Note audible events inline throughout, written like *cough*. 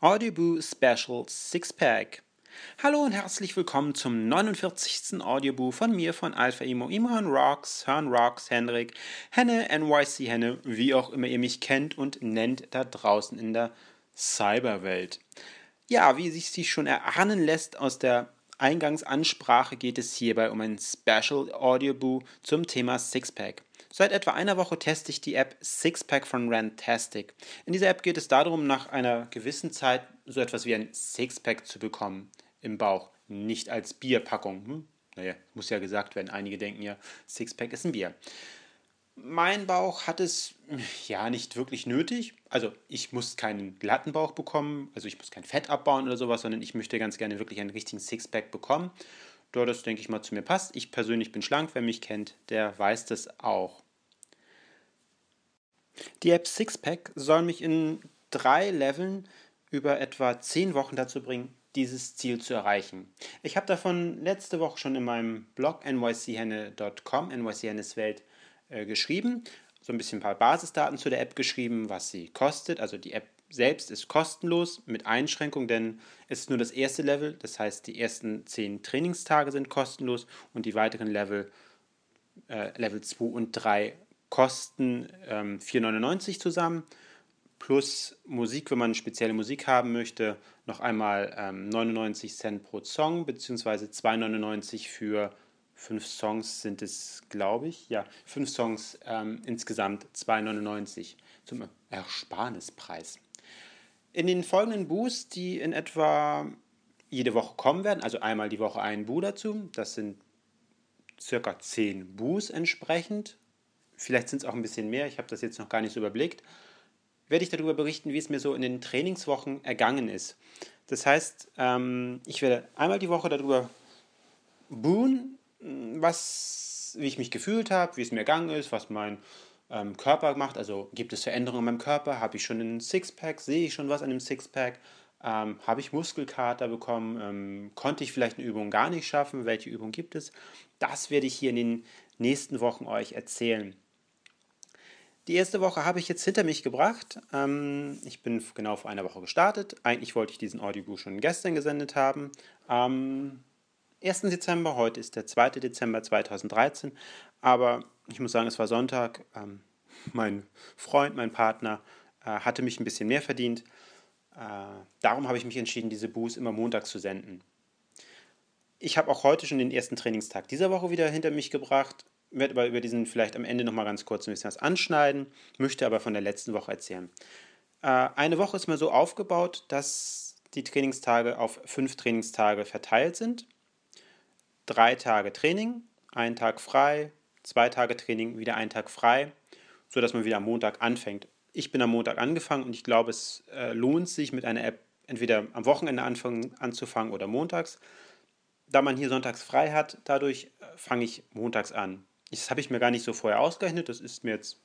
Audioboo Special Sixpack. Hallo und herzlich willkommen zum 49. Audioboo von mir, von Alpha Imo, Imran Rocks, Hörn Rocks, Henrik, Henne, NYC Henne, wie auch immer ihr mich kennt und nennt da draußen in der Cyberwelt. Ja, wie sich sie schon erahnen lässt aus der Eingangsansprache geht es hierbei um ein Special Audioboo zum Thema Sixpack. Seit etwa einer Woche teste ich die App Sixpack von Rantastic. In dieser App geht es darum, nach einer gewissen Zeit so etwas wie ein Sixpack zu bekommen im Bauch, nicht als Bierpackung. Hm? Naja, muss ja gesagt werden, einige denken ja, Sixpack ist ein Bier. Mein Bauch hat es ja nicht wirklich nötig. Also ich muss keinen glatten Bauch bekommen, also ich muss kein Fett abbauen oder sowas, sondern ich möchte ganz gerne wirklich einen richtigen Sixpack bekommen da das, denke ich mal, zu mir passt. Ich persönlich bin schlank, wer mich kennt, der weiß das auch. Die App Sixpack soll mich in drei Leveln über etwa zehn Wochen dazu bringen, dieses Ziel zu erreichen. Ich habe davon letzte Woche schon in meinem Blog nychenne.com, NYCHennes Welt, äh, geschrieben. So ein bisschen ein paar Basisdaten zu der App geschrieben, was sie kostet. Also die App selbst ist kostenlos mit Einschränkung, denn es ist nur das erste Level. Das heißt, die ersten zehn Trainingstage sind kostenlos und die weiteren Level, äh, Level 2 und 3, kosten ähm, 4,99 zusammen. Plus Musik, wenn man spezielle Musik haben möchte, noch einmal ähm, 99 Cent pro Song, beziehungsweise 2,99 für fünf Songs sind es, glaube ich. Ja, fünf Songs ähm, insgesamt 2,99 zum Ersparnispreis. In den folgenden Boos, die in etwa jede Woche kommen werden, also einmal die Woche ein Boo dazu, das sind circa 10 Boos entsprechend. Vielleicht sind es auch ein bisschen mehr, ich habe das jetzt noch gar nicht so überblickt. Werde ich darüber berichten, wie es mir so in den Trainingswochen ergangen ist. Das heißt, ähm, ich werde einmal die Woche darüber buhen, was, wie ich mich gefühlt habe, wie es mir ergangen ist, was mein ähm, Körper gemacht. Also gibt es Veränderungen in meinem Körper? Habe ich schon einen Sixpack? Sehe ich schon was an dem Sixpack? Ähm, habe ich Muskelkater bekommen? Ähm, konnte ich vielleicht eine Übung gar nicht schaffen? Welche Übung gibt es? Das werde ich hier in den nächsten Wochen euch erzählen. Die erste Woche habe ich jetzt hinter mich gebracht. Ähm, ich bin genau vor einer Woche gestartet. Eigentlich wollte ich diesen Audiobuch schon gestern gesendet haben. Am 1. Dezember, heute ist der 2. Dezember 2013. Aber ich muss sagen, es war Sonntag. Ähm, mein Freund, mein Partner äh, hatte mich ein bisschen mehr verdient. Äh, darum habe ich mich entschieden, diese Boos immer montags zu senden. Ich habe auch heute schon den ersten Trainingstag dieser Woche wieder hinter mich gebracht, werde aber über diesen vielleicht am Ende nochmal ganz kurz ein bisschen was anschneiden, möchte aber von der letzten Woche erzählen. Äh, eine Woche ist mir so aufgebaut, dass die Trainingstage auf fünf Trainingstage verteilt sind. Drei Tage Training, ein Tag frei, zwei Tage Training, wieder einen Tag frei, sodass man wieder am Montag anfängt. Ich bin am Montag angefangen und ich glaube, es äh, lohnt sich mit einer App entweder am Wochenende anfangen, anzufangen oder montags. Da man hier sonntags frei hat, dadurch äh, fange ich montags an. Das habe ich mir gar nicht so vorher ausgerechnet. Das ist mir jetzt,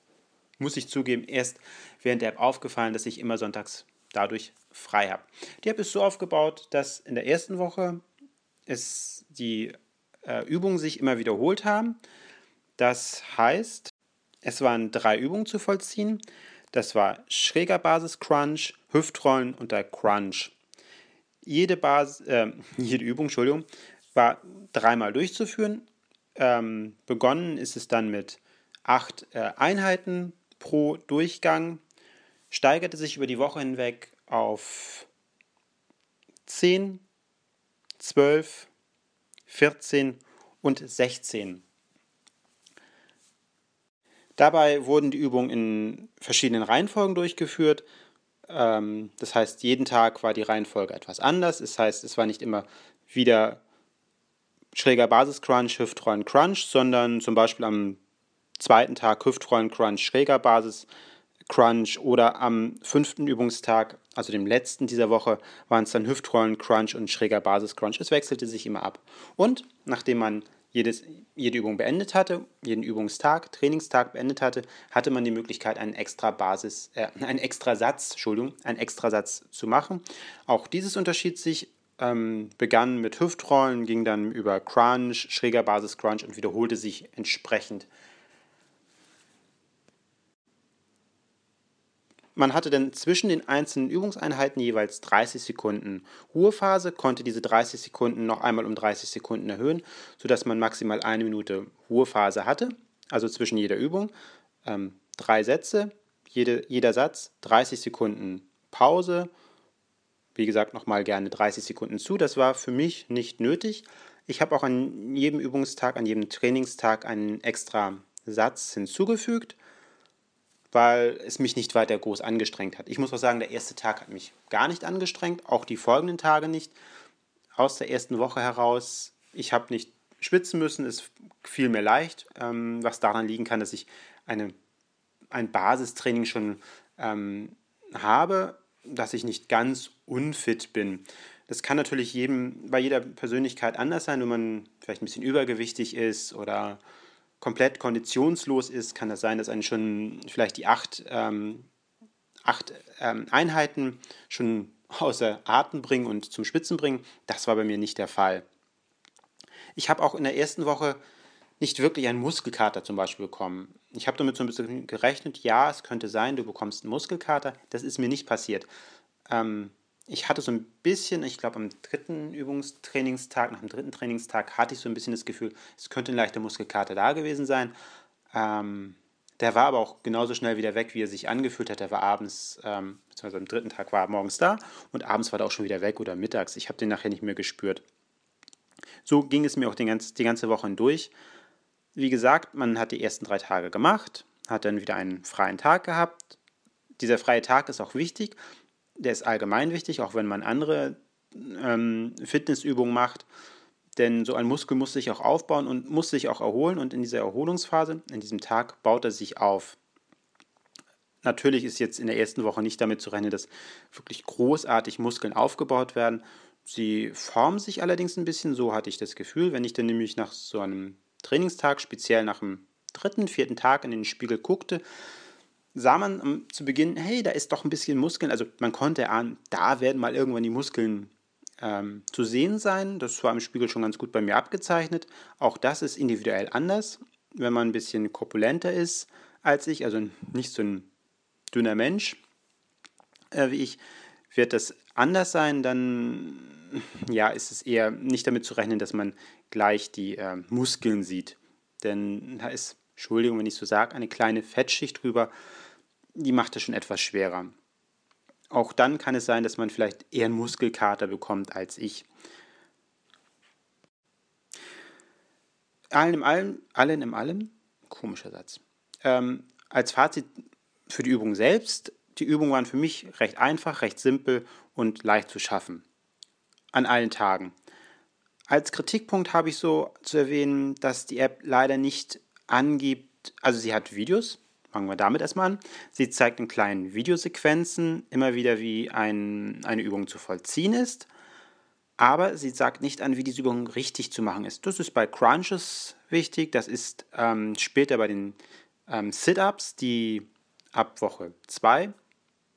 muss ich zugeben, erst während der App aufgefallen, dass ich immer sonntags dadurch frei habe. Die App ist so aufgebaut, dass in der ersten Woche es die äh, Übungen sich immer wiederholt haben. Das heißt, es waren drei Übungen zu vollziehen. Das war schräger Basis Crunch, Hüftrollen und der Crunch. Jede, Basis, äh, *laughs* jede Übung Entschuldigung, war dreimal durchzuführen. Ähm, begonnen ist es dann mit acht äh, Einheiten pro Durchgang, steigerte sich über die Woche hinweg auf 10, 12, 14 und 16 Dabei wurden die Übungen in verschiedenen Reihenfolgen durchgeführt. Ähm, das heißt, jeden Tag war die Reihenfolge etwas anders. Das heißt, es war nicht immer wieder schräger Basis-Crunch, Hüftrollen, Crunch, sondern zum Beispiel am zweiten Tag Hüftrollen, Crunch, schräger Basis, Crunch oder am fünften Übungstag, also dem letzten dieser Woche, waren es dann Hüftrollen, Crunch und schräger Basis, Crunch. Es wechselte sich immer ab. Und nachdem man jedes, jede Übung beendet hatte, jeden Übungstag, Trainingstag beendet hatte, hatte man die Möglichkeit, einen extra Basis, äh, einen extra Satz, Entschuldigung, einen extra Satz zu machen. Auch dieses unterschied sich, ähm, begann mit Hüftrollen, ging dann über Crunch, schräger Basis Crunch und wiederholte sich entsprechend. Man hatte dann zwischen den einzelnen Übungseinheiten jeweils 30 Sekunden Ruhephase, konnte diese 30 Sekunden noch einmal um 30 Sekunden erhöhen, sodass man maximal eine Minute Ruhephase hatte, also zwischen jeder Übung. Ähm, drei Sätze, jede, jeder Satz, 30 Sekunden Pause. Wie gesagt, nochmal gerne 30 Sekunden zu. Das war für mich nicht nötig. Ich habe auch an jedem Übungstag, an jedem Trainingstag einen extra Satz hinzugefügt weil es mich nicht weiter groß angestrengt hat. Ich muss auch sagen, der erste Tag hat mich gar nicht angestrengt, auch die folgenden Tage nicht. Aus der ersten Woche heraus, ich habe nicht schwitzen müssen, es fiel mir leicht, ähm, was daran liegen kann, dass ich eine, ein Basistraining schon ähm, habe, dass ich nicht ganz unfit bin. Das kann natürlich jedem, bei jeder Persönlichkeit anders sein, wenn man vielleicht ein bisschen übergewichtig ist oder komplett konditionslos ist, kann das sein, dass einen schon vielleicht die acht, ähm, acht ähm, Einheiten schon außer Atem bringen und zum Spitzen bringen. Das war bei mir nicht der Fall. Ich habe auch in der ersten Woche nicht wirklich einen Muskelkater zum Beispiel bekommen. Ich habe damit so ein bisschen gerechnet, ja, es könnte sein, du bekommst einen Muskelkater. Das ist mir nicht passiert. Ähm, ich hatte so ein bisschen, ich glaube am dritten Übungstrainingstag, nach dem dritten Trainingstag hatte ich so ein bisschen das Gefühl, es könnte ein leichter Muskelkater da gewesen sein. Ähm, der war aber auch genauso schnell wieder weg, wie er sich angefühlt hat. Der war abends, ähm, beziehungsweise am dritten Tag war er morgens da und abends war er auch schon wieder weg oder mittags. Ich habe den nachher nicht mehr gespürt. So ging es mir auch die ganze, die ganze Woche hindurch. Wie gesagt, man hat die ersten drei Tage gemacht, hat dann wieder einen freien Tag gehabt. Dieser freie Tag ist auch wichtig, der ist allgemein wichtig, auch wenn man andere ähm, Fitnessübungen macht. Denn so ein Muskel muss sich auch aufbauen und muss sich auch erholen. Und in dieser Erholungsphase, in diesem Tag, baut er sich auf. Natürlich ist jetzt in der ersten Woche nicht damit zu rechnen, dass wirklich großartig Muskeln aufgebaut werden. Sie formen sich allerdings ein bisschen, so hatte ich das Gefühl. Wenn ich dann nämlich nach so einem Trainingstag, speziell nach dem dritten, vierten Tag in den Spiegel guckte, sah man zu Beginn, hey, da ist doch ein bisschen Muskeln. Also man konnte ahnen, da werden mal irgendwann die Muskeln ähm, zu sehen sein. Das war im Spiegel schon ganz gut bei mir abgezeichnet. Auch das ist individuell anders. Wenn man ein bisschen korpulenter ist als ich, also nicht so ein dünner Mensch äh, wie ich, wird das anders sein, dann ja, ist es eher nicht damit zu rechnen, dass man gleich die äh, Muskeln sieht. Denn da ist, Entschuldigung, wenn ich so sage, eine kleine Fettschicht drüber die macht es schon etwas schwerer. Auch dann kann es sein, dass man vielleicht eher einen Muskelkater bekommt als ich. Allen im allem, allen im allem, komischer Satz. Ähm, als Fazit für die Übung selbst, die Übungen waren für mich recht einfach, recht simpel und leicht zu schaffen. An allen Tagen. Als Kritikpunkt habe ich so zu erwähnen, dass die App leider nicht angibt, also sie hat Videos, Fangen wir damit erstmal an. Sie zeigt in kleinen Videosequenzen immer wieder, wie ein, eine Übung zu vollziehen ist. Aber sie sagt nicht an, wie diese Übung richtig zu machen ist. Das ist bei Crunches wichtig. Das ist ähm, später bei den ähm, Sit-Ups, die ab Woche 2,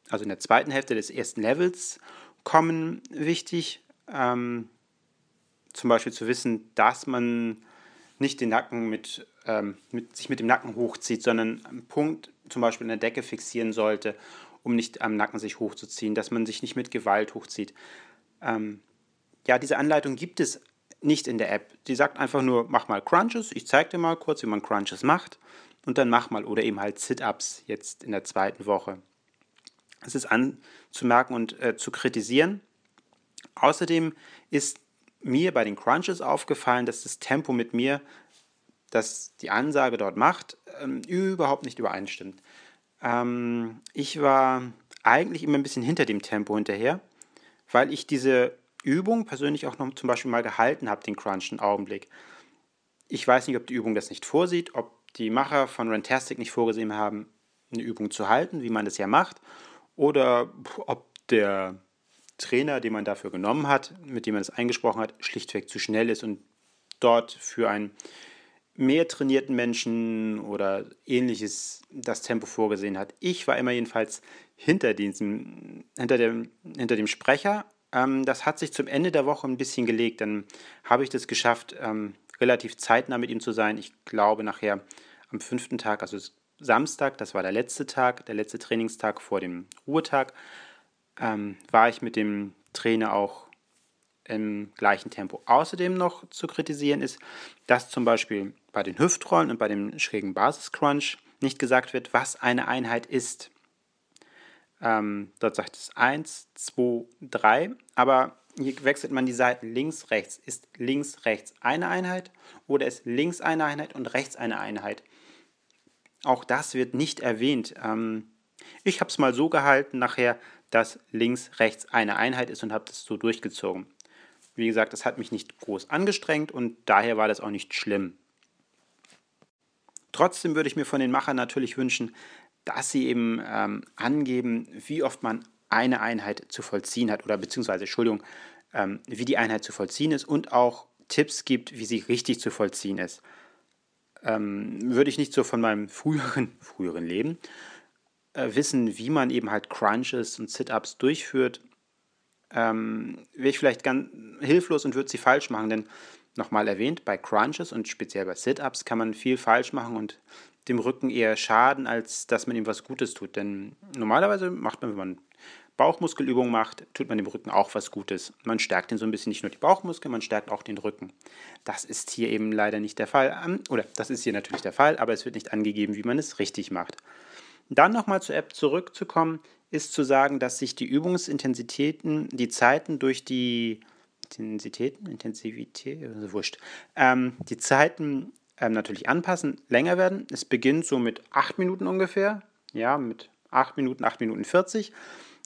also in der zweiten Hälfte des ersten Levels, kommen, wichtig. Ähm, zum Beispiel zu wissen, dass man nicht den Nacken mit, ähm, mit, sich mit dem Nacken hochzieht, sondern einen Punkt zum Beispiel in der Decke fixieren sollte, um nicht am Nacken sich hochzuziehen, dass man sich nicht mit Gewalt hochzieht. Ähm, ja, diese Anleitung gibt es nicht in der App. Die sagt einfach nur, mach mal Crunches, ich zeige dir mal kurz, wie man Crunches macht und dann mach mal oder eben halt Sit-Ups jetzt in der zweiten Woche. Es ist anzumerken und äh, zu kritisieren. Außerdem ist mir bei den Crunches aufgefallen, dass das Tempo mit mir, das die Ansage dort macht, ähm, überhaupt nicht übereinstimmt. Ähm, ich war eigentlich immer ein bisschen hinter dem Tempo hinterher, weil ich diese Übung persönlich auch noch zum Beispiel mal gehalten habe, den Crunch Augenblick. Ich weiß nicht, ob die Übung das nicht vorsieht, ob die Macher von Rantastic nicht vorgesehen haben, eine Übung zu halten, wie man das ja macht, oder ob der Trainer, den man dafür genommen hat, mit dem man es eingesprochen hat, schlichtweg zu schnell ist und dort für einen mehr trainierten Menschen oder ähnliches das Tempo vorgesehen hat. Ich war immer jedenfalls hinter, diesem, hinter, dem, hinter dem Sprecher. Ähm, das hat sich zum Ende der Woche ein bisschen gelegt. Dann habe ich das geschafft, ähm, relativ zeitnah mit ihm zu sein. Ich glaube nachher am fünften Tag, also Samstag, das war der letzte Tag, der letzte Trainingstag vor dem Ruhetag, ähm, war ich mit dem Trainer auch im gleichen Tempo. Außerdem noch zu kritisieren ist, dass zum Beispiel bei den Hüftrollen und bei dem schrägen Basiscrunch nicht gesagt wird, was eine Einheit ist. Ähm, dort sagt es 1, 2, 3, aber hier wechselt man die Seiten links, rechts. Ist links, rechts eine Einheit oder ist links eine Einheit und rechts eine Einheit? Auch das wird nicht erwähnt. Ähm, ich habe es mal so gehalten nachher, dass links, rechts eine Einheit ist und habe das so durchgezogen. Wie gesagt, das hat mich nicht groß angestrengt und daher war das auch nicht schlimm. Trotzdem würde ich mir von den Machern natürlich wünschen, dass sie eben ähm, angeben, wie oft man eine Einheit zu vollziehen hat oder beziehungsweise, Entschuldigung, ähm, wie die Einheit zu vollziehen ist und auch Tipps gibt, wie sie richtig zu vollziehen ist. Ähm, würde ich nicht so von meinem früheren, *laughs* früheren Leben äh, wissen, wie man eben halt Crunches und Sit-Ups durchführt, ähm, wäre ich vielleicht ganz hilflos und würde sie falsch machen, denn nochmal erwähnt, bei Crunches und speziell bei Sit-Ups kann man viel falsch machen und dem Rücken eher schaden, als dass man ihm was Gutes tut. Denn normalerweise macht man, wenn man Bauchmuskelübungen macht, tut man dem Rücken auch was Gutes. Man stärkt ihn so ein bisschen nicht nur die Bauchmuskeln, man stärkt auch den Rücken. Das ist hier eben leider nicht der Fall. Ähm, oder das ist hier natürlich der Fall, aber es wird nicht angegeben, wie man es richtig macht. Dann nochmal zur App zurückzukommen, ist zu sagen, dass sich die Übungsintensitäten, die Zeiten durch die Intensitäten, Intensivität, also wurscht, ähm, die Zeiten ähm, natürlich anpassen, länger werden. Es beginnt so mit 8 Minuten ungefähr, ja, mit 8 Minuten, 8 Minuten 40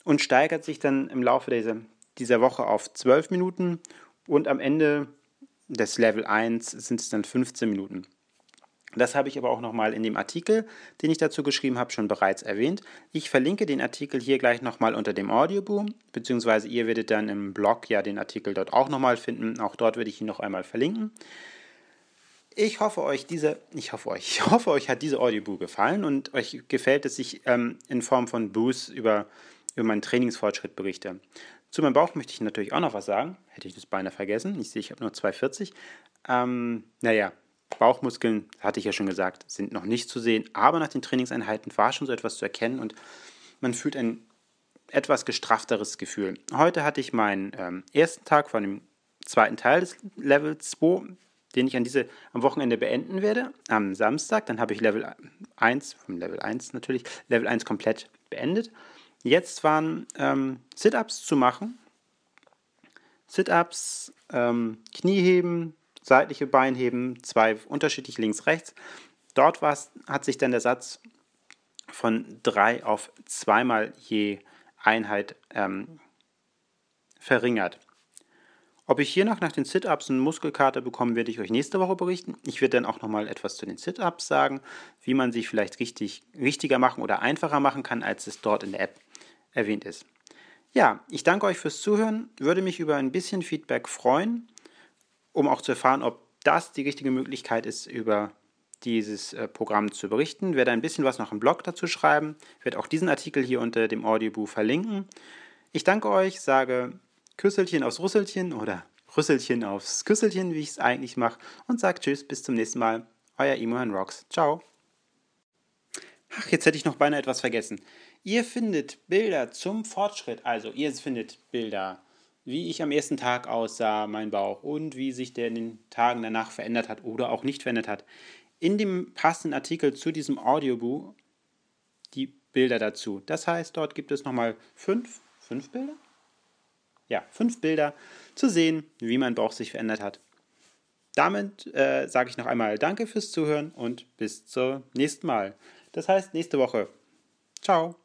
und steigert sich dann im Laufe dieser, dieser Woche auf 12 Minuten und am Ende des Level 1 sind es dann 15 Minuten. Das habe ich aber auch nochmal in dem Artikel, den ich dazu geschrieben habe, schon bereits erwähnt. Ich verlinke den Artikel hier gleich nochmal unter dem Audioboom, beziehungsweise ihr werdet dann im Blog ja den Artikel dort auch nochmal finden. Auch dort werde ich ihn noch einmal verlinken. Ich hoffe euch diese, ich hoffe euch, ich hoffe euch hat diese Audiobook gefallen und euch gefällt, dass ich ähm, in Form von Boost über, über meinen Trainingsfortschritt berichte. Zu meinem Bauch möchte ich natürlich auch noch was sagen. Hätte ich das beinahe vergessen. Ich sehe, ich habe nur 2,40. Ähm, naja, Bauchmuskeln, hatte ich ja schon gesagt, sind noch nicht zu sehen, aber nach den Trainingseinheiten war schon so etwas zu erkennen und man fühlt ein etwas gestraffteres Gefühl. Heute hatte ich meinen ähm, ersten Tag von dem zweiten Teil des Level 2, den ich an diese, am Wochenende beenden werde, am Samstag. Dann habe ich Level 1, vom Level 1 natürlich, Level 1 komplett beendet. Jetzt waren ähm, Sit-Ups zu machen. Sit-Ups, ähm, Knieheben, seitliche Beinheben, zwei unterschiedlich links-rechts. Dort hat sich dann der Satz von drei auf zweimal je Einheit ähm, verringert. Ob ich hier noch nach den Sit-Ups eine Muskelkater bekomme, werde ich euch nächste Woche berichten. Ich werde dann auch nochmal etwas zu den Sit-Ups sagen, wie man sie vielleicht richtig, richtiger machen oder einfacher machen kann, als es dort in der App erwähnt ist. Ja, ich danke euch fürs Zuhören, würde mich über ein bisschen Feedback freuen um auch zu erfahren, ob das die richtige Möglichkeit ist, über dieses äh, Programm zu berichten. Ich werde ein bisschen was noch im Blog dazu schreiben, ich werde auch diesen Artikel hier unter dem Audiobuch verlinken. Ich danke euch, sage Küsselchen aufs Rüsselchen oder Rüsselchen aufs Küsselchen, wie ich es eigentlich mache, und sage Tschüss, bis zum nächsten Mal. Euer Imo Rocks. Ciao. Ach, jetzt hätte ich noch beinahe etwas vergessen. Ihr findet Bilder zum Fortschritt, also ihr findet Bilder wie ich am ersten Tag aussah, mein Bauch und wie sich der in den Tagen danach verändert hat oder auch nicht verändert hat. In dem passenden Artikel zu diesem Audiobuch die Bilder dazu. Das heißt, dort gibt es nochmal fünf, fünf Bilder? Ja, fünf Bilder zu sehen, wie mein Bauch sich verändert hat. Damit äh, sage ich noch einmal Danke fürs Zuhören und bis zum nächsten Mal. Das heißt, nächste Woche. Ciao.